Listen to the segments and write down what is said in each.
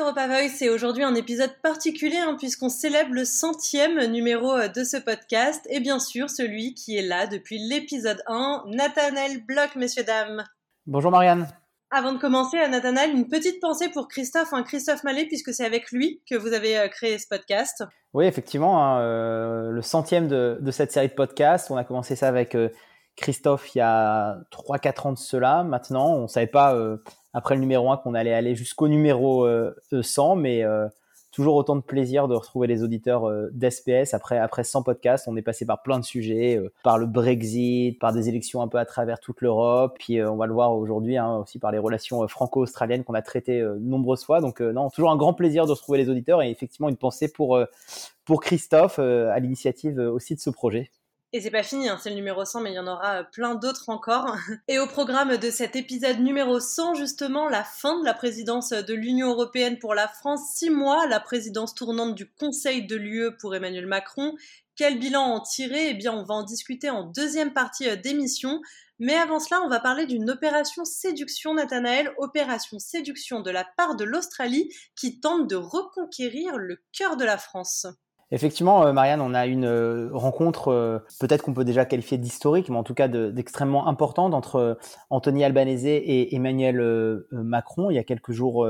Europa Voice, c'est aujourd'hui un épisode particulier hein, puisqu'on célèbre le centième numéro euh, de ce podcast et bien sûr celui qui est là depuis l'épisode 1, Nathanaël Bloch, messieurs, dames. Bonjour Marianne. Avant de commencer, euh, Nathanaël, une petite pensée pour Christophe, hein, Christophe Mallet, puisque c'est avec lui que vous avez euh, créé ce podcast. Oui, effectivement, hein, le centième de, cette série de podcasts. On a commencé ça avec Christophe il y a 3-4 ans de cela. Maintenant, on ne savait pas après le numéro 1 qu'on allait aller jusqu'au numéro 100, euh, mais euh, toujours autant de plaisir de retrouver les auditeurs euh, d'SPS après après 100 podcasts. On est passé par plein de sujets, par le Brexit, par des élections un peu à travers toute l'Europe, puis on va le voir aujourd'hui hein, aussi par les relations franco-australiennes qu'on a traitées nombreuses fois. Donc non, toujours un grand plaisir de retrouver les auditeurs et effectivement une pensée pour pour Christophe à l'initiative aussi de ce projet. Et c'est pas fini, hein, c'est le numéro 100, mais il y en aura euh, plein d'autres encore. Et au programme de cet épisode numéro 100, justement, la fin de la présidence de l'Union européenne pour la France, six mois, la présidence tournante du Conseil de l'UE pour Emmanuel Macron. Quel bilan en tirer? Eh bien, on va en discuter en deuxième partie euh, d'émission. Mais avant cela, on va parler d'une opération séduction, Nathanaël, opération séduction de la part de l'Australie qui tente de reconquérir le cœur de la France. Effectivement, euh, Marianne, on a une euh, rencontre, euh, peut-être qu'on peut déjà qualifier d'historique, mais en tout cas d'extrêmement importante entre Anthony Albanese et Emmanuel Macron il y a quelques jours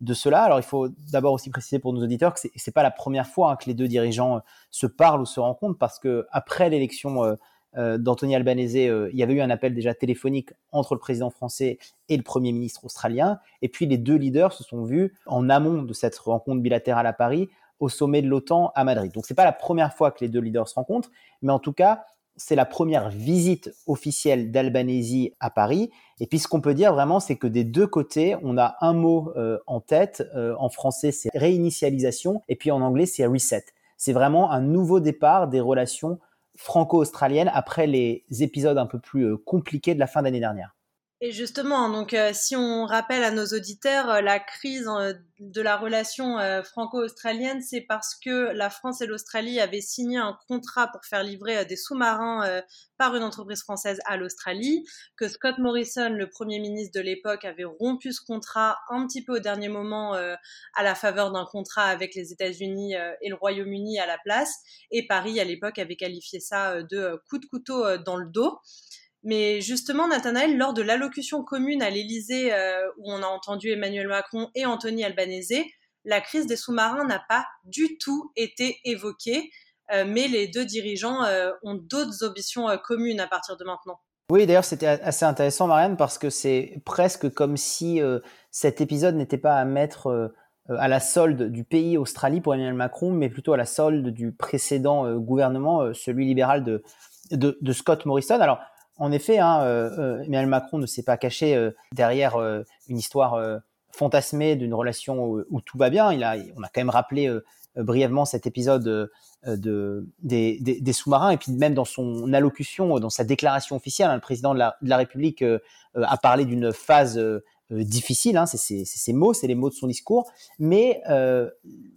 de cela. Alors, il faut d'abord aussi préciser pour nos auditeurs que c'est pas la première fois hein, que les deux dirigeants se parlent ou se rencontrent, parce que après l'élection d'Anthony Albanese, il y avait eu un appel déjà téléphonique entre le président français et le premier ministre australien. Et puis les deux leaders se sont vus en amont de cette rencontre bilatérale à Paris au sommet de l'OTAN à Madrid. Donc c'est pas la première fois que les deux leaders se rencontrent, mais en tout cas, c'est la première visite officielle d'Albanésie à Paris. Et puis ce qu'on peut dire vraiment, c'est que des deux côtés, on a un mot euh, en tête. Euh, en français, c'est réinitialisation, et puis en anglais, c'est reset. C'est vraiment un nouveau départ des relations franco-australiennes après les épisodes un peu plus euh, compliqués de la fin d'année dernière. Et justement, donc euh, si on rappelle à nos auditeurs, euh, la crise euh, de la relation franco-australienne, c'est parce que la France et l'Australie avaient signé un contrat pour faire livrer des sous-marins par une entreprise française à l'Australie, que Scott Morrison, le Premier ministre de l'époque, avait rompu ce contrat un petit peu au dernier moment à la faveur d'un contrat avec les États-Unis et le Royaume-Uni à la place, et Paris à l'époque avait qualifié ça de coup de couteau dans le dos. Mais justement, Nathanaël, lors de l'allocution commune à l'Élysée, euh, où on a entendu Emmanuel Macron et Anthony Albanese, la crise des sous-marins n'a pas du tout été évoquée, euh, mais les deux dirigeants euh, ont d'autres ambitions communes à partir de maintenant. Oui, d'ailleurs, c'était assez intéressant, Marianne, parce que c'est presque comme si cet épisode n'était pas à mettre à la solde du pays Australie pour Emmanuel Macron, mais plutôt à la solde du précédent gouvernement, celui libéral de, de, Scott Morrison. Alors, en effet, hein, euh, euh, Emmanuel Macron ne s'est pas caché euh, derrière une histoire fantasmée d'une relation où, tout va bien. On a quand même rappelé brièvement cet épisode de, des, sous-marins et puis même dans son allocution, dans sa déclaration officielle, hein, le président de la, République a parlé d'une phase difficile. Hein, c'est ses mots, c'est les mots de son discours. Mais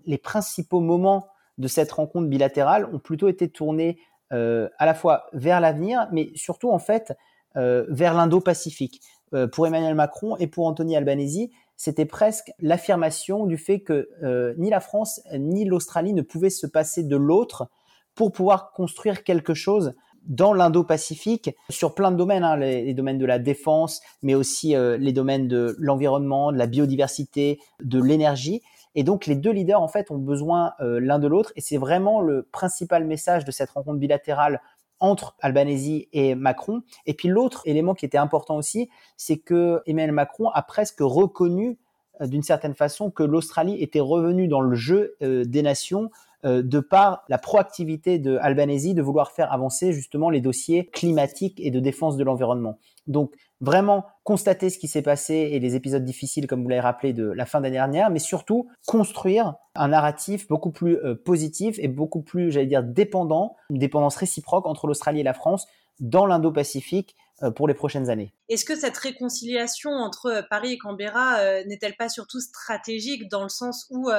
les principaux moments de cette rencontre bilatérale ont plutôt été tournés à la fois vers l'avenir, mais surtout en fait euh, vers l'Indo-Pacifique. Euh, pour Emmanuel Macron et pour Anthony Albanese, c'était presque l'affirmation du fait que ni la France ni l'Australie ne pouvaient se passer de l'autre pour pouvoir construire quelque chose dans l'Indo-Pacifique sur plein de domaines, hein, les, domaines de la défense, mais aussi les domaines de l'environnement, de la biodiversité, de l'énergie. Et donc les deux leaders en fait ont besoin euh, l'un de l'autre et c'est vraiment le principal message de cette rencontre bilatérale entre Albanese et Macron. Et puis l'autre élément qui était important aussi, c'est que Emmanuel Macron a presque reconnu euh, d'une certaine façon que l'Australie était revenue dans le jeu euh, des nations de par la proactivité de Albanese de vouloir faire avancer justement les dossiers climatiques et de défense de l'environnement. Donc vraiment constater ce qui s'est passé et les épisodes difficiles, comme vous l'avez rappelé, de la fin d'année dernière, mais surtout construire un narratif beaucoup plus euh, positif et beaucoup plus, j'allais dire, dépendant, une dépendance réciproque entre l'Australie et la France dans l'Indo-Pacifique euh, pour les prochaines années. Est-ce que cette réconciliation entre euh, Paris et Canberra n'est-elle pas surtout stratégique dans le sens où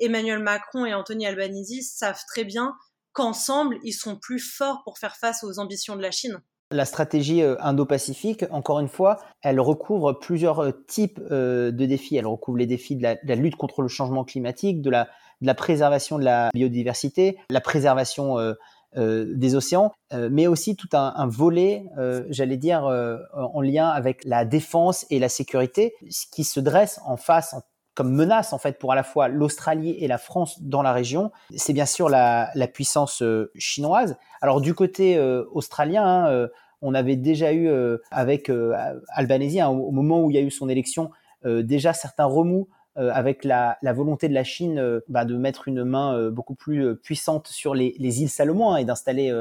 Emmanuel Macron et Anthony Albanese savent très bien qu'ensemble, ils sont plus forts pour faire face aux ambitions de la Chine? La stratégie indo-pacifique, encore une fois, elle recouvre plusieurs types de défis. Elle recouvre les défis de la, lutte contre le changement climatique, de la, préservation de la biodiversité, la préservation des océans, mais aussi tout un, volet, j'allais dire, en lien avec la défense et la sécurité, ce qui se dresse en face comme menace en fait pour à la fois l'Australie et la France dans la région, c'est bien sûr la, puissance euh, chinoise. Alors du côté euh, australien, hein, euh, on avait déjà eu avec Albanese, hein, au, moment où il y a eu son élection, déjà certains remous avec la, volonté de la Chine bah, de mettre une main beaucoup plus puissante sur les, îles Salomon hein, et d'installer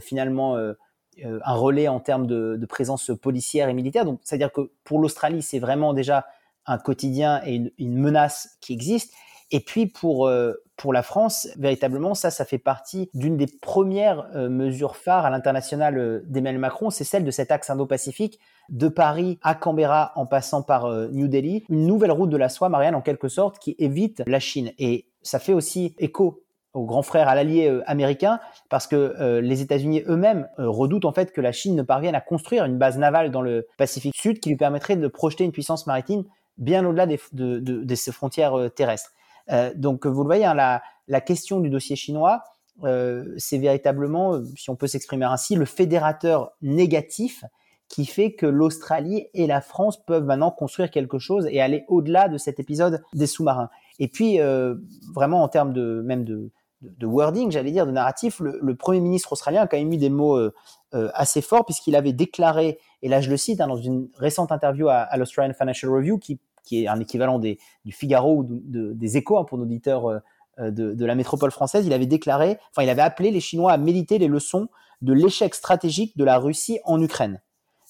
finalement un relais en termes de, de, présence policière et militaire. Donc, c'est-à-dire que pour l'Australie, c'est vraiment déjà un quotidien et une, menace qui existe. Et puis pour, euh, pour la France, véritablement, ça, ça fait partie d'une des premières euh, mesures phares à l'international euh, d'Emmanuel Macron, c'est celle de cet axe Indo-Pacifique, de Paris à Canberra en passant par New Delhi, une nouvelle route de la soie, Marianne, en quelque sorte, qui évite la Chine. Et ça fait aussi écho au grand frère, à l'allié américain, parce que les États-Unis eux-mêmes redoutent en fait que la Chine ne parvienne à construire une base navale dans le Pacifique Sud qui lui permettrait de projeter une puissance maritime bien au-delà des, de, de, ces frontières euh, terrestres. Euh, donc, vous le voyez, hein, la, la, question du dossier chinois, euh, c'est véritablement, si on peut s'exprimer ainsi, le fédérateur négatif qui fait que l'Australie et la France peuvent maintenant construire quelque chose et aller au-delà de cet épisode des sous-marins. Et puis, vraiment en termes de même de, de wording, j'allais dire, de narratif, le, Premier ministre australien a quand même eu des mots assez forts puisqu'il avait déclaré et là, je le cite hein, dans une récente interview à, l'Australian Financial Review, qui, est un équivalent des, du Figaro ou des Échos hein, pour nos auditeurs euh, euh, de, la métropole française. Il avait déclaré, enfin, il avait appelé les Chinois à méditer les leçons de l'échec stratégique de la Russie en Ukraine.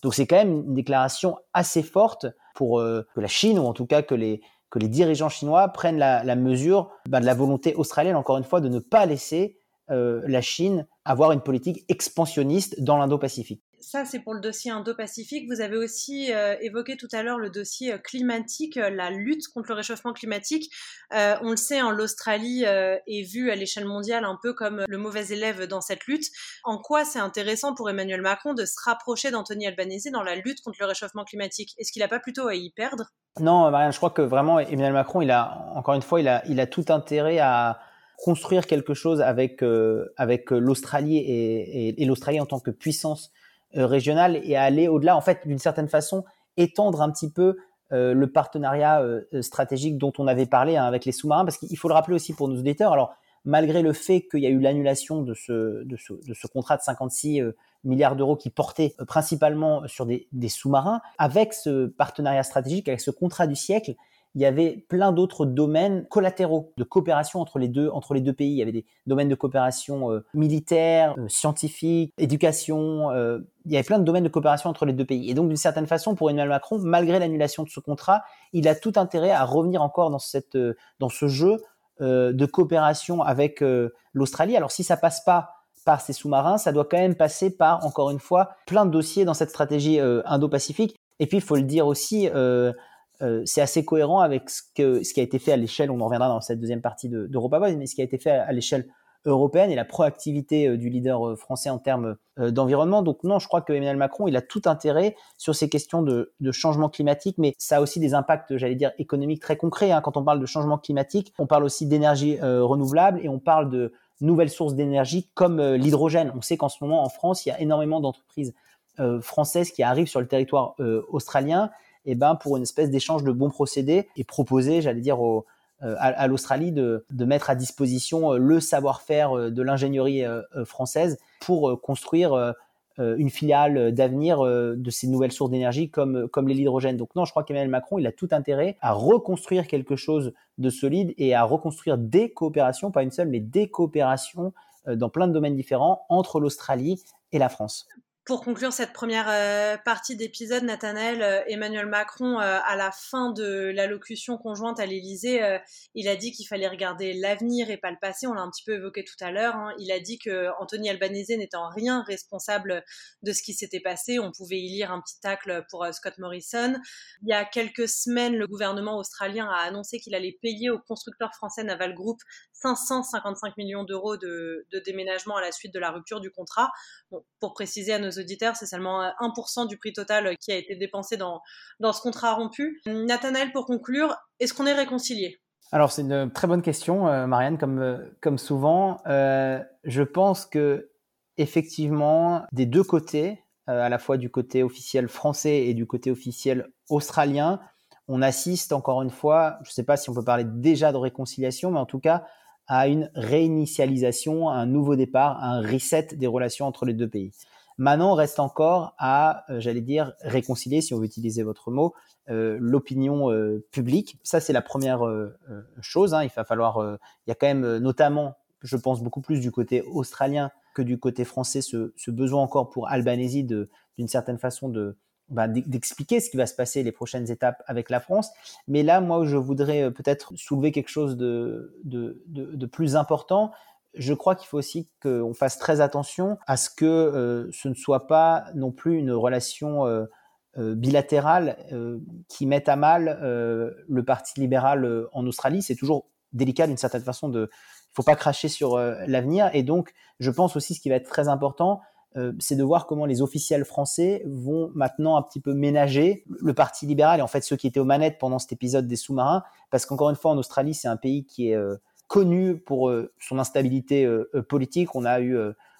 Donc, c'est quand même une déclaration assez forte pour euh, que la Chine, ou en tout cas que les, que les dirigeants chinois prennent la, mesure bah, de la volonté australienne, encore une fois, de ne pas laisser la Chine avoir une politique expansionniste dans l'Indo-Pacifique ça, c'est pour le dossier Indo-Pacifique. Vous avez aussi euh, évoqué tout à l'heure le dossier euh, climatique, euh, la lutte contre le réchauffement climatique. on le sait, hein, l'Australie est vue à l'échelle mondiale un peu comme le mauvais élève dans cette lutte. En quoi c'est intéressant pour Emmanuel Macron de se rapprocher d'Anthony Albanese dans la lutte contre le réchauffement climatique? Est-ce qu'il n'a pas plutôt à y perdre? Non, Marianne, je crois que vraiment Emmanuel Macron, encore une fois, il a, tout intérêt à construire quelque chose avec, l'Australie et l'Australie en tant que puissance euh, régionale et à aller au-delà, en fait, d'une certaine façon, étendre un petit peu euh, le partenariat euh, stratégique dont on avait parlé hein, avec les sous-marins, parce qu'il faut le rappeler aussi pour nos auditeurs. Alors, malgré le fait qu'il y a eu l'annulation de ce, contrat de 56 milliards d'euros qui portait principalement sur des sous-marins, avec ce partenariat stratégique, avec ce contrat du siècle, il y avait plein d'autres domaines collatéraux de coopération entre les deux entre les deux pays. Il y avait des domaines de coopération euh, militaire, euh, scientifique, éducation. Euh, il y avait plein de domaines de coopération entre les deux pays. Et donc, d'une certaine façon, pour Emmanuel Macron, malgré l'annulation de ce contrat, il a tout intérêt à revenir encore dans cette dans ce jeu de coopération avec l'Australie. Alors, si ça passe pas par ces sous-marins, ça doit quand même passer par, encore une fois, plein de dossiers dans cette stratégie Indo-Pacifique. Et puis, il faut le dire aussi, c'est assez cohérent avec ce, qui a été fait à l'échelle, on en reviendra dans cette deuxième partie d'Europa de, mais ce qui a été fait à, l'échelle européenne et la proactivité euh, du leader euh, français en termes d'environnement. Donc non, je crois que Emmanuel Macron, il a tout intérêt sur ces questions de, changement climatique, mais ça a aussi des impacts, j'allais dire, économiques très concrets. Hein. Quand on parle de changement climatique, on parle aussi d'énergie renouvelable et on parle de nouvelles sources d'énergie comme l'hydrogène. On sait qu'en ce moment, en France, il y a énormément d'entreprises françaises qui arrivent sur le territoire australien eh ben, pour une espèce d'échange de bons procédés et proposer, j'allais dire, euh, à, l'Australie de, mettre à disposition euh, le savoir-faire euh, de l'ingénierie française pour construire une filiale d'avenir de ces nouvelles sources d'énergie comme, comme l'hydrogène. Donc non, je crois qu'Emmanuel Macron, il a tout intérêt à reconstruire quelque chose de solide et à reconstruire des coopérations, pas une seule, mais des coopérations dans plein de domaines différents entre l'Australie et la France. Pour conclure cette première euh, partie d'épisode, Nathanaël, euh, Emmanuel Macron, euh, à la fin de l'allocution conjointe à l'Élysée, il a dit qu'il fallait regarder l'avenir et pas le passé. On l'a un petit peu évoqué tout à l'heure. Hein. Il a dit que Anthony Albanese n'était en rien responsable de ce qui s'était passé. On pouvait y lire un petit tacle pour Scott Morrison. Il y a quelques semaines, le gouvernement australien a annoncé qu'il allait payer au constructeur français Naval Group 555 millions d'euros de, déménagement à la suite de la rupture du contrat. pour préciser à nos auditeurs, c'est seulement 1% du prix total qui a été dépensé dans, dans ce contrat rompu. Nathanaël, pour conclure, est-ce qu'on est réconcilié alors c'est une très bonne question, euh, Marianne, comme, euh, comme souvent. Euh, je pense que effectivement, des deux côtés, à la fois du côté officiel français et du côté officiel australien, on assiste encore une fois, je ne sais pas si on peut parler déjà de réconciliation, mais en tout cas à une réinitialisation, à un nouveau départ, à un reset des relations entre les deux pays. Maintenant, reste encore à, euh, j'allais dire, réconcilier, si on veut utiliser votre mot, euh, l'opinion euh, publique. Ça, c'est la première chose. Hein. Il va falloir, il y a quand même, notamment, je pense beaucoup plus du côté australien que du côté français, ce, besoin encore pour Albanese de, d'une certaine façon de, bah, d'expliquer ce qui va se passer les prochaines étapes avec la France. Mais là, moi, je voudrais peut-être soulever quelque chose de, de, de, plus important je crois qu'il faut aussi qu'on fasse très attention à ce que euh, ce ne soit pas non plus une relation euh, euh, bilatérale qui mette à mal le Parti libéral en Australie. C'est toujours délicat d'une certaine façon de... Il ne faut pas cracher sur l'avenir. Et donc, je pense aussi ce qui va être très important, c'est de voir comment les officiels français vont maintenant un petit peu ménager le Parti libéral et en fait ceux qui étaient aux manettes pendant cet épisode des sous-marins. Parce qu'encore une fois, en Australie, c'est un pays qui est connu pour euh, son instabilité euh, euh, politique. On a eu,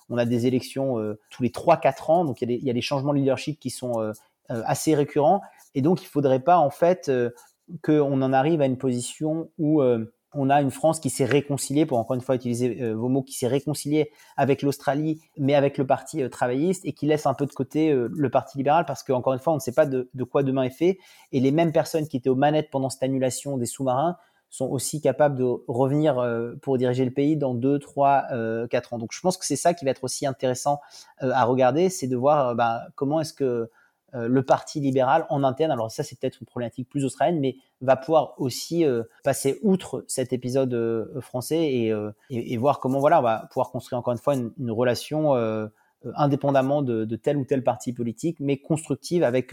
on a des élections tous les 3-4 ans, donc il y, a des, changements de leadership qui sont assez récurrents. Et donc il faudrait pas en fait qu'on en arrive à une position où on a une France qui s'est réconciliée, pour encore une fois utiliser vos mots, qui s'est réconciliée avec l'Australie, mais avec le parti travailliste, et qui laisse un peu de côté le parti libéral, parce qu'encore une fois, on ne sait pas de, quoi demain est fait. Et les mêmes personnes qui étaient aux manettes pendant cette annulation des sous-marins sont aussi capables de revenir euh, pour diriger le pays dans 2, 3, 4 ans. Donc je pense que c'est ça qui va être aussi intéressant euh, à regarder, c'est de voir euh, bah, comment est-ce que le parti libéral en interne, alors ça c'est peut-être une problématique plus australienne, mais va pouvoir aussi passer outre cet épisode français et, voir comment voilà, on va pouvoir construire encore une fois une, relation indépendamment de, tel ou tel parti politique, mais constructive avec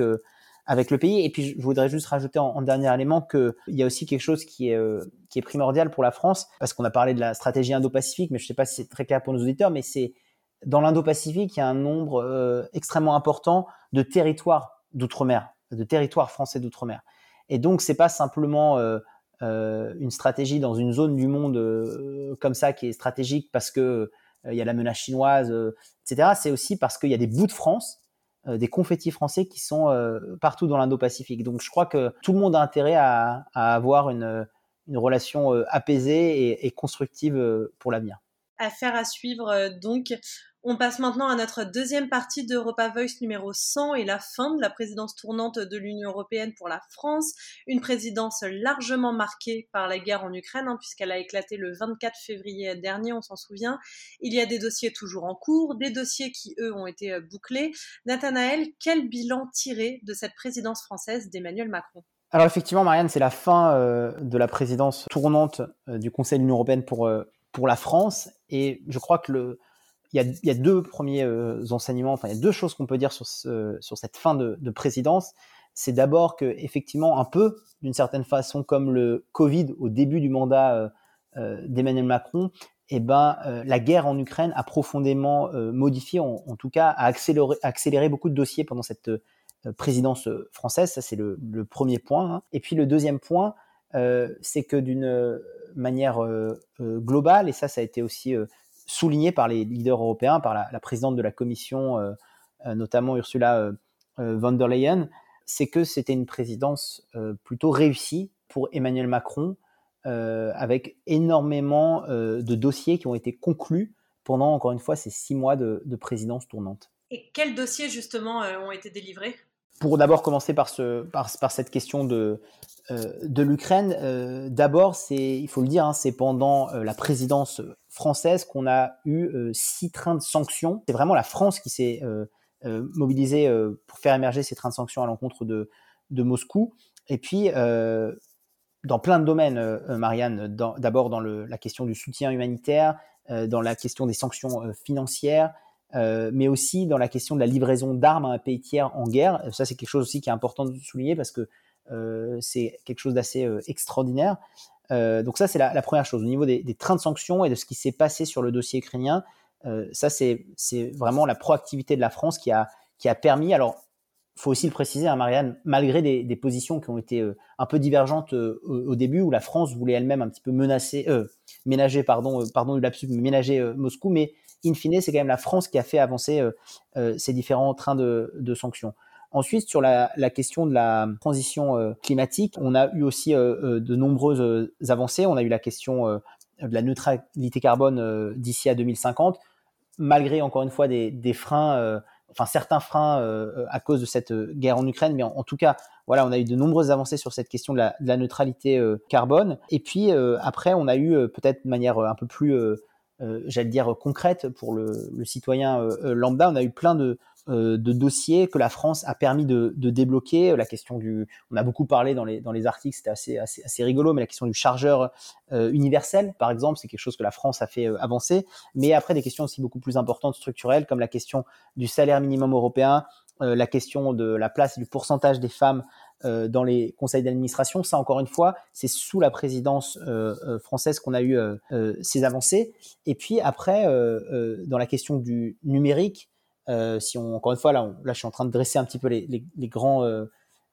avec le pays. Et puis, je voudrais juste rajouter en, dernier élément qu'il y a aussi quelque chose qui est, euh, qui est primordial pour la France, parce qu'on a parlé de la stratégie Indo-Pacifique, mais je ne sais pas si c'est très clair pour nos auditeurs, mais c'est dans l'Indo-Pacifique, il y a un nombre euh, extrêmement important de territoires d'outre-mer, de territoires français d'outre-mer. Et donc, c'est pas simplement euh, une stratégie dans une zone du monde comme ça qui est stratégique parce que il y a la menace chinoise, etc. C'est aussi parce qu'il y a des bouts de France euh, des confettis français qui sont euh, partout dans l'Indo-Pacifique. Donc je crois que tout le monde a intérêt à, avoir une, relation euh, apaisée et, et constructive pour l'avenir. Affaire à suivre donc. On passe maintenant à notre deuxième partie d'Europa Voice numéro 100 et la fin de la présidence tournante de l'Union européenne pour la France. Une présidence largement marquée par la guerre en Ukraine, hein, puisqu'elle a éclaté le 24 février dernier, on s'en souvient. Il y a des dossiers toujours en cours, des dossiers qui, eux, ont été euh, bouclés. Nathanaël, quel bilan tirer de cette présidence française d'Emmanuel Macron? Alors effectivement, Marianne, c'est la fin euh, de la présidence tournante euh, du Conseil de l'Union européenne pour, pour la France. Et je crois que le, il y a, deux premiers euh, enseignements, enfin il y a deux choses qu'on peut dire sur, sur cette fin de, présidence. C'est d'abord que effectivement un peu, d'une certaine façon, comme le Covid au début du mandat euh, euh, d'Emmanuel Macron, eh ben la guerre en Ukraine a profondément modifié, en, tout cas a accéléré, accéléré, beaucoup de dossiers pendant cette présidence française. Ça c'est le, premier point. Hein. Et puis le deuxième point, c'est que d'une manière globale, et ça ça a été aussi souligné par les leaders européens, par la, présidente de la Commission, euh, euh, notamment Ursula euh, von der Leyen, c'est que c'était une présidence plutôt réussie pour Emmanuel Macron, avec énormément de dossiers qui ont été conclus pendant, encore une fois, ces six mois de, présidence tournante. Et quels dossiers, justement, ont été délivrés? Pour d'abord commencer par, ce, par, cette question de, de l'Ukraine, d'abord, il faut le dire, hein, c'est pendant la présidence française qu'on a eu euh, six trains de sanctions. C'est vraiment la France qui s'est euh, euh, mobilisée pour faire émerger ces trains de sanctions à l'encontre de Moscou. Et puis, dans plein de domaines, Marianne, d'abord dans, la question du soutien humanitaire, dans la question des sanctions financières, mais aussi dans la question de la livraison d'armes à un pays tiers en guerre. Ça, c'est quelque chose aussi qui est important de souligner parce que c'est quelque chose d'assez extraordinaire. donc ça, c'est la, première chose. Au niveau des, trains de sanctions et de ce qui s'est passé sur le dossier ukrainien, ça, c'est vraiment la proactivité de la France qui a, qui a permis, alors faut aussi le préciser, hein, Marianne, malgré des, positions qui ont été un peu divergentes au, début, où la France voulait elle-même un petit peu menacer, ménager, pardon, pardon du lapsus, ménager Moscou, mais in fine, c'est quand même la France qui a fait avancer ces différents trains de, sanctions. Ensuite, sur la, question de la transition euh, climatique, on a eu aussi euh, euh, de nombreuses avancées. On a eu la question de la neutralité carbone d'ici à 2050, malgré encore une fois des, freins, enfin certains freins à cause de cette guerre en Ukraine, mais en, tout cas, voilà, on a eu de nombreuses avancées sur cette question de la, neutralité carbone. Et puis après, on a eu peut-être de manière un peu plus j'allais dire concrète pour le, le citoyen lambda, on a eu plein de, euh, de dossiers que la France a permis de, débloquer. La question du, on a beaucoup parlé dans les, dans les articles, c'était assez, assez, rigolo, mais la question du chargeur euh, universel, par exemple, c'est quelque chose que la France a fait euh, avancer. Mais après, des questions aussi beaucoup plus importantes, structurelles, comme la question du salaire minimum européen, la question de la place et du pourcentage des femmes dans les conseils d'administration. Ça, encore une fois, c'est sous la présidence française qu'on a eu ces avancées. Et puis après, dans la question du numérique, euh, si on, encore une fois, là, là, je suis en train de dresser un petit peu les, les, grands, euh,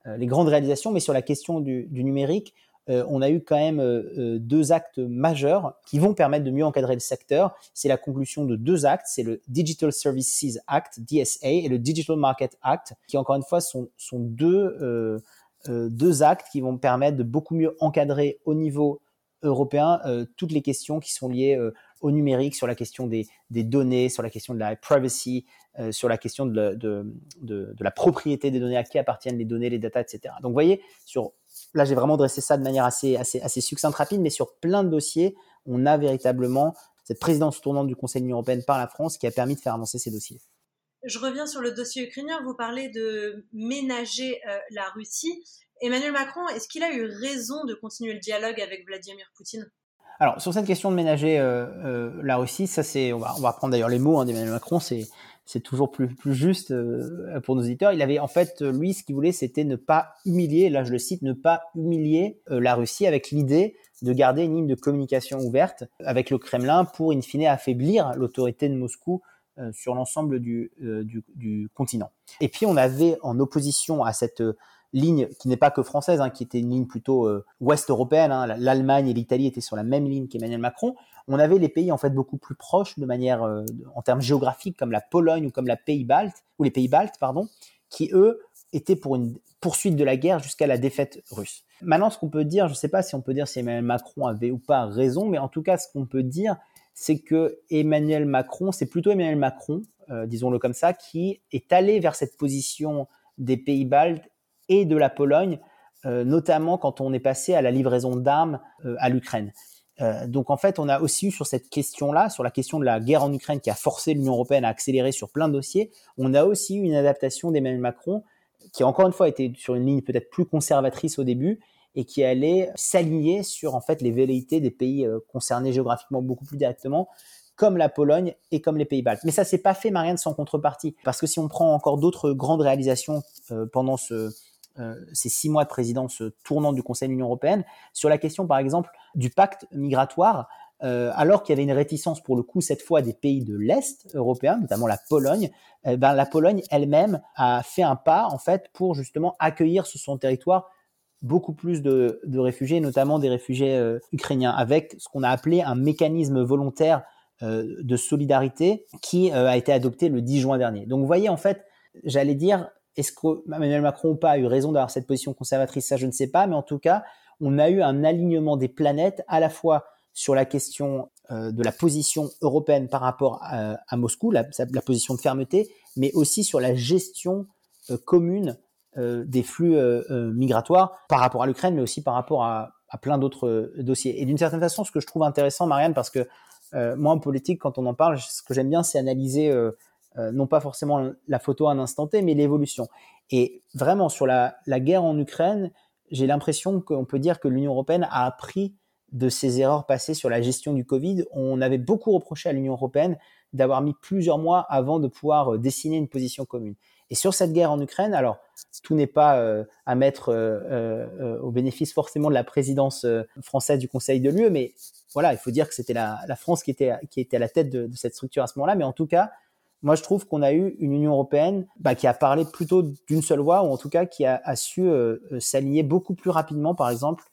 euh, les grandes réalisations, mais sur la question du, du numérique, on a eu quand même deux actes majeurs qui vont permettre de mieux encadrer le secteur. C'est la conclusion de deux actes, c'est le Digital Services Act, DSA, et le Digital Market Act, qui encore une fois sont, sont deux, deux actes qui vont permettre de beaucoup mieux encadrer au niveau européen toutes les questions qui sont liées au numérique, sur la question des, données, sur la question de la privacy, euh, sur la question de, la propriété des données, à qui appartiennent les données, les datas, etc. Donc, vous voyez, sur, là, j'ai vraiment dressé ça de manière assez, assez, assez succincte, rapide, mais sur plein de dossiers, on a véritablement cette présidence tournante du Conseil de l'Union européenne par la France qui a permis de faire avancer ces dossiers. Je reviens sur le dossier ukrainien. Vous parlez de ménager euh, la Russie. Emmanuel Macron, est-ce qu'il a eu raison de continuer le dialogue avec Vladimir Poutine? Alors sur cette question de ménager euh, la Russie, ça c'est on va, on va reprendre d'ailleurs les mots hein, d'Emmanuel Macron, c'est c'est toujours plus, plus juste euh, pour nos auditeurs. Il avait en fait, lui, ce qu'il voulait, c'était ne pas humilier, là je le cite, ne pas humilier euh, la Russie avec l'idée de garder une ligne de communication ouverte avec le Kremlin pour, in fine, affaiblir l'autorité de Moscou euh, sur l'ensemble du, du, continent. Et puis on avait en opposition à cette ligne qui n'est pas que française, hein, qui était une ligne plutôt euh, ouest européenne. Hein, L'Allemagne et l'Italie étaient sur la même ligne qu'Emmanuel Macron. On avait les pays en fait beaucoup plus proches de manière euh, en termes géographiques, comme la Pologne ou comme la Pays baltes ou les Pays baltes, pardon, qui eux étaient pour une poursuite de la guerre jusqu'à la défaite russe. Maintenant, ce qu'on peut dire, je ne sais pas si on peut dire si Emmanuel Macron avait ou pas raison, mais en tout cas, ce qu'on peut dire, c'est que Emmanuel Macron, c'est plutôt Emmanuel Macron, euh, disons-le comme ça, qui est allé vers cette position des pays baltes et de la Pologne, euh, notamment quand on est passé à la livraison d'armes euh, à l'Ukraine. Donc en fait, on a aussi eu sur cette question-là, sur la question de la guerre en Ukraine qui a forcé l'Union européenne à accélérer sur plein de dossiers, on a aussi eu une adaptation d'Emmanuel Macron qui encore une fois était sur une ligne peut-être plus conservatrice au début et qui allait s'aligner sur en fait les velléités des pays concernés géographiquement beaucoup plus directement comme la Pologne et comme les Pays-Baltes. Mais ça s'est pas fait Marianne sans contrepartie parce que si on prend encore d'autres grandes réalisations pendant ce euh, ces six mois de présidence tournante du Conseil de l'Union européenne sur la question, par exemple, du pacte migratoire. Euh, alors qu'il y avait une réticence pour le coup cette fois des pays de l'Est européen, notamment la Pologne, eh ben, la Pologne elle-même a fait un pas en fait pour justement accueillir sur son territoire beaucoup plus de, réfugiés, notamment des réfugiés euh, ukrainiens, avec ce qu'on a appelé un mécanisme volontaire de solidarité qui a été adopté le 10 juin dernier. Donc vous voyez en fait, j'allais dire, est-ce que Emmanuel Macron ou pas a eu raison d'avoir cette position conservatrice? Ça, je ne sais pas. Mais en tout cas, on a eu un alignement des planètes à la fois sur la question euh, de la position européenne par rapport à, Moscou, la, position de fermeté, mais aussi sur la gestion euh, commune euh, des flux migratoires par rapport à l'Ukraine, mais aussi par rapport à, plein d'autres dossiers. Et d'une certaine façon, ce que je trouve intéressant, Marianne, parce que moi en politique, quand on en parle, ce que j'aime bien, c'est analyser euh, non pas forcément la photo à un instant T, mais l'évolution. Et vraiment, sur la, guerre en Ukraine, j'ai l'impression qu'on peut dire que l'Union européenne a appris de ses erreurs passées sur la gestion du Covid. On avait beaucoup reproché à l'Union européenne d'avoir mis plusieurs mois avant de pouvoir euh, dessiner une position commune. Et sur cette guerre en Ukraine, alors tout n'est pas euh, à mettre euh, au bénéfice forcément de la présidence française du Conseil de l'UE, mais voilà, il faut dire que c'était la, France qui était, qui était à la tête de, cette structure à ce moment-là. Mais en tout cas, moi, je trouve qu'on a eu une Union européenne bah, qui a parlé plutôt d'une seule voix, ou en tout cas qui a, a su s'aligner beaucoup plus rapidement, par exemple,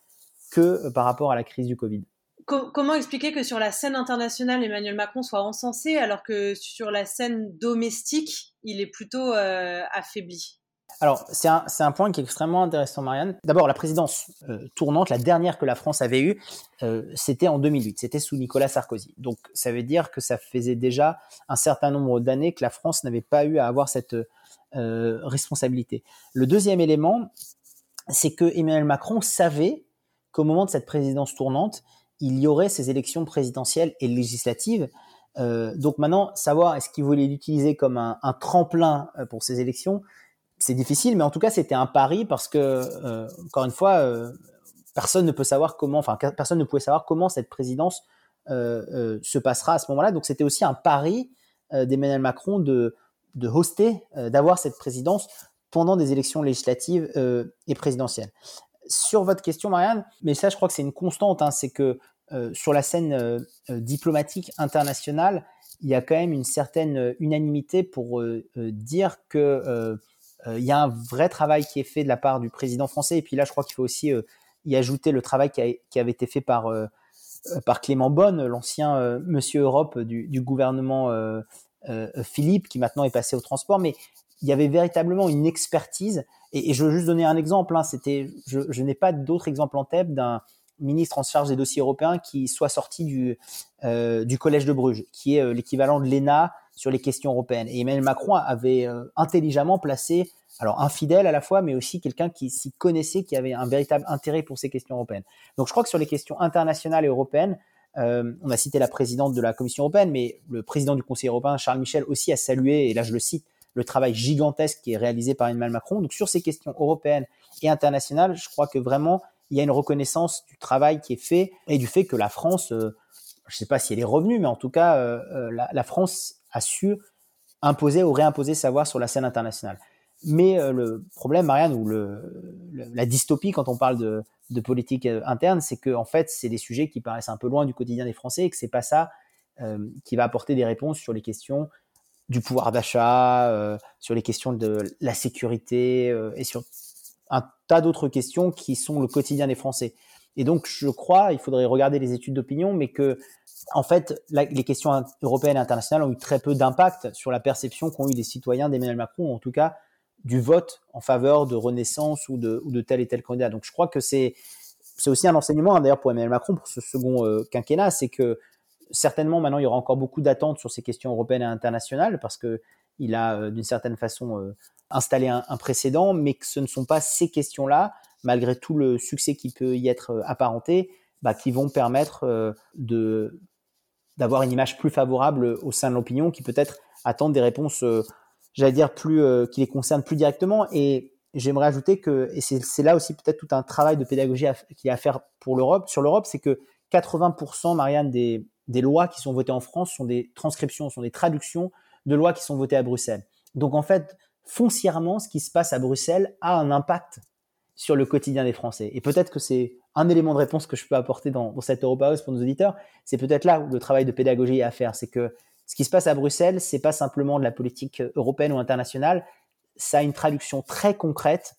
que par rapport à la crise du Covid comment expliquer que sur la scène internationale, Emmanuel Macron soit encensé alors que sur la scène domestique, il est plutôt euh, affaibli? Alors, c'est un, point qui est extrêmement intéressant, Marianne. D'abord, la présidence euh, tournante, la dernière que la France avait eue, euh, c'était en 2008, c'était sous Nicolas Sarkozy. Donc, ça veut dire que ça faisait déjà un certain nombre d'années que la France n'avait pas eu à avoir cette responsabilité. Le deuxième élément, c'est que Emmanuel Macron savait qu'au moment de cette présidence tournante, il y aurait ces élections présidentielles et législatives. Euh, donc maintenant, savoir est-ce qu'il voulait l'utiliser comme un, tremplin euh, pour ces élections, c'est difficile, mais en tout cas, c'était un pari parce que, euh, encore une fois, personne ne peut savoir comment, enfin, personne ne pouvait savoir comment cette présidence se passera à ce moment-là. Donc c'était aussi un pari d'Emmanuel Macron de, de hoster, d'avoir cette présidence pendant des élections législatives et présidentielles sur votre question, Marianne, mais ça, je crois que c'est une constante, hein, c'est que euh, sur la scène euh, euh, diplomatique internationale, il y a quand même une certaine unanimité pour dire que il y a un vrai travail qui est fait de la part du président français. Et puis là, je crois qu'il faut aussi y ajouter le travail qui, avait été fait par par Clément Bonne, l'ancien Monsieur Europe du, gouvernement Philippe, qui maintenant est passé au transport. Mais il y avait véritablement une expertise. Et, je veux juste donner un exemple. Hein, c'était, je, n'ai pas d'autres exemples en tête d'un ministre en charge des dossiers européens qui soit sorti du, euh, collège de Bruges, qui est euh, l'équivalent de l'ENA sur les questions européennes. Et Emmanuel Macron avait euh, intelligemment placé, alors infidèle à la fois, mais aussi quelqu'un qui s'y connaissait, qui avait un véritable intérêt pour ces questions européennes. Donc je crois que sur les questions internationales et européennes, on a cité la présidente de la Commission européenne, mais le président du Conseil européen, Charles Michel, aussi a salué, et là je le cite, le travail gigantesque qui est réalisé par Emmanuel Macron. Donc sur ces questions européennes et internationales, je crois que vraiment il y a une reconnaissance du travail qui est fait et du fait que la France, euh, je ne sais pas si elle est revenue, mais en tout cas euh, euh, la, France a su imposer ou réimposer sa voix sur la scène internationale. Mais le problème, Marianne, ou la dystopie quand on parle de, de politique interne, c'est que en fait, c'est des sujets qui paraissent un peu loin du quotidien des Français et que c'est pas ça qui va apporter des réponses sur les questions du pouvoir d'achat, euh, sur les questions de la sécurité euh, et sur un tas d'autres questions qui sont le quotidien des Français. Et donc, je crois, il faudrait regarder les études d'opinion, mais que, en fait, les questions européennes et internationales ont eu très peu d'impact sur la perception qu'ont eu les citoyens d'Emmanuel Macron, en tout cas du vote en faveur de Renaissance ou de, ou tel et tel candidat. Donc, je crois que c'est c'est aussi un enseignement, hein, d'ailleurs, pour Emmanuel Macron, pour ce second euh, quinquennat, c'est que certainement, maintenant, il y aura encore beaucoup d'attentes sur ces questions européennes et internationales parce que il a, euh, d'une certaine façon, euh, installé un, précédent, mais que ce ne sont pas ces questions-là, malgré tout le succès qui peut y être euh, apparenté, bah, qui vont permettre de d'avoir une image plus favorable au sein de l'opinion, qui peut-être attendent des réponses, j'allais dire, plus qui les concernent plus directement. Et j'aimerais ajouter que, et c'est là aussi peut-être tout un travail de pédagogie qu'il y a à faire pour l'Europe, sur l'Europe, c'est que 80%, Marianne, des, des lois qui sont votées en France sont des transcriptions, sont des traductions de lois qui sont votées à Bruxelles. Donc en fait, foncièrement, ce qui se passe à Bruxelles a un impact sur le quotidien des Français. Et peut-être que c'est un élément de réponse que je peux apporter dans, cette Europa House pour nos auditeurs. C'est peut-être là où le travail de pédagogie est à faire. C'est que ce qui se passe à Bruxelles, c'est pas simplement de la politique européenne ou internationale. Ça a une traduction très concrète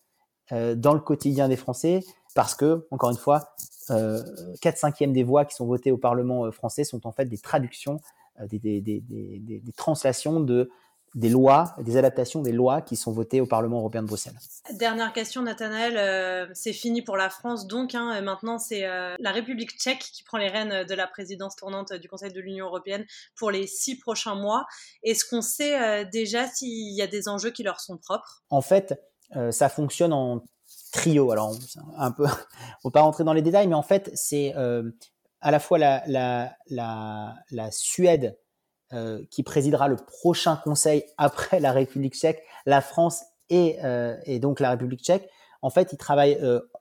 euh, dans le quotidien des Français parce que, encore une fois, euh, 4 cinquièmes des voix qui sont votées au Parlement euh, français sont en fait des traductions, euh, des, des, des, des, translations de des lois, des adaptations des lois qui sont votées au Parlement européen de Bruxelles. Dernière question, Nathanaël. Euh, c'est fini pour la France, donc hein, maintenant c'est la République tchèque qui prend les rênes de la présidence tournante du Conseil de l'Union européenne pour les six prochains mois. Est-ce qu'on sait déjà s'il y a des enjeux qui leur sont propres? En fait, ça fonctionne en trio. Alors, un peu, on va pas rentrer dans les détails, mais en fait, c'est euh, à la fois la, la, la, Suède euh, qui présidera le prochain Conseil après la République tchèque, la France et, euh, et donc la République tchèque. En fait, ils travaillent,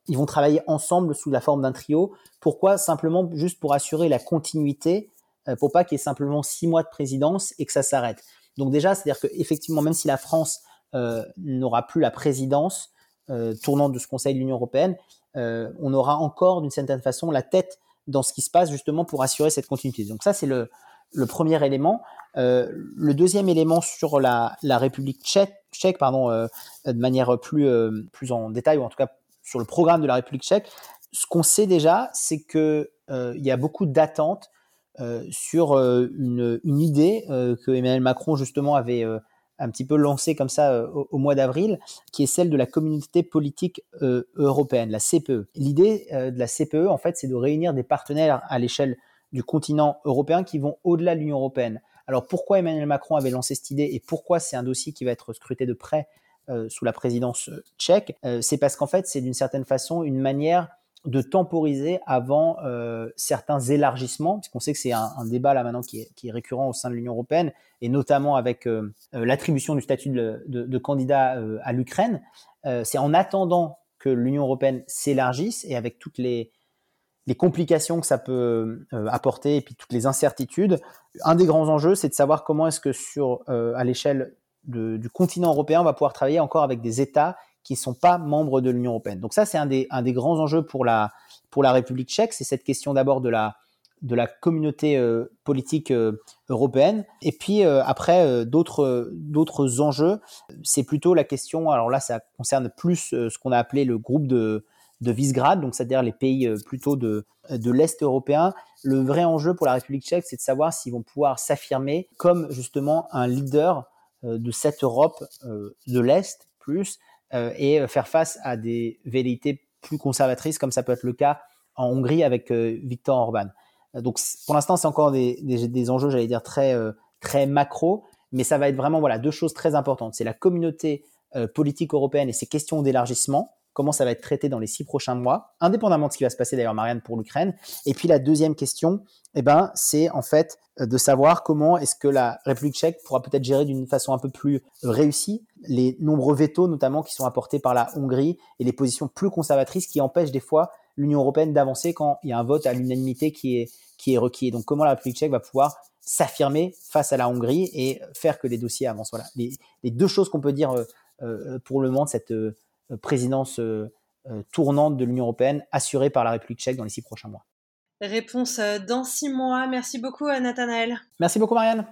ils vont travailler ensemble sous la forme d'un trio. Pourquoi? Simplement juste pour assurer la continuité, pour pas qu'il y ait simplement six mois de présidence et que ça s'arrête. Donc déjà, c'est-à-dire que effectivement, même si la France n'aura plus la présidence tournante de ce Conseil de l'Union européenne, on aura encore d'une certaine façon la tête dans ce qui se passe justement pour assurer cette continuité. Donc ça, c'est le, premier élément. Euh, le deuxième élément sur la, République tchèque, pardon, euh, de manière plus, euh, plus en détail, ou en tout cas sur le programme de la République tchèque, ce qu'on sait déjà, c'est qu'il il y a beaucoup d'attentes sur une, une, idée que Emmanuel Macron justement avait un petit peu lancée comme ça au, mois d'avril, qui est celle de la communauté politique européenne, la CPE. L'idée de la CPE, en fait, c'est de réunir des partenaires à l'échelle du continent européen qui vont au-delà de l'Union européenne. Alors pourquoi Emmanuel Macron avait lancé cette idée et pourquoi c'est un dossier qui va être scruté de près euh, sous la présidence euh, tchèque euh, C'est parce qu'en fait c'est d'une certaine façon une manière de temporiser avant certains élargissements, puisqu'on sait que c'est un, débat là maintenant qui est, récurrent au sein de l'Union européenne, et notamment avec l'attribution du statut de, candidat à l'Ukraine. c'est en attendant que l'Union européenne s'élargisse et avec toutes les, les complications que ça peut euh, apporter et puis toutes les incertitudes. Un des grands enjeux, c'est de savoir comment est-ce que sur euh, à l'échelle du continent européen, on va pouvoir travailler encore avec des États qui ne sont pas membres de l'Union européenne. Donc ça, c'est un des, grands enjeux pour la, République tchèque. C'est cette question d'abord de la, communauté euh, politique européenne. Et puis après, d'autres, enjeux, c'est plutôt la question, alors là, ça concerne plus ce qu'on a appelé le groupe de, de Visegrad, donc c'est-à-dire les pays euh, plutôt de, l'Est européen. Le vrai enjeu pour la République tchèque, c'est de savoir s'ils vont pouvoir s'affirmer comme justement un leader euh, de cette Europe euh, de l'Est plus et faire face à des velléités plus conservatrices comme ça peut être le cas en Hongrie avec Viktor Orban. Donc pour l'instant, c'est encore des, des, enjeux, j'allais dire, très, très macro, mais ça va être vraiment voilà, deux choses très importantes. C'est la communauté politique européenne et ses questions d'élargissement, comment ça va être traité dans les six prochains mois, indépendamment de ce qui va se passer d'ailleurs, Marianne, pour l'Ukraine. Et puis la deuxième question, eh ben, c'est en fait euh, de savoir comment est-ce que la République tchèque pourra peut-être gérer d'une façon un peu plus euh, réussie les nombreux vétos, notamment qui sont apportés par la Hongrie et les positions plus conservatrices qui empêchent des fois l'Union européenne d'avancer quand il y a un vote à l'unanimité qui est, qui est requis. donc comment la République tchèque va pouvoir s'affirmer face à la Hongrie et faire que les dossiers avancent. Voilà, les, deux choses qu'on peut dire euh, pour le moment de cette euh, présidence euh, euh, tournante de l'Union européenne assurée par la République tchèque dans les six prochains mois. Réponse dans six mois. Merci beaucoup, Nathanaël. Merci beaucoup, Marianne.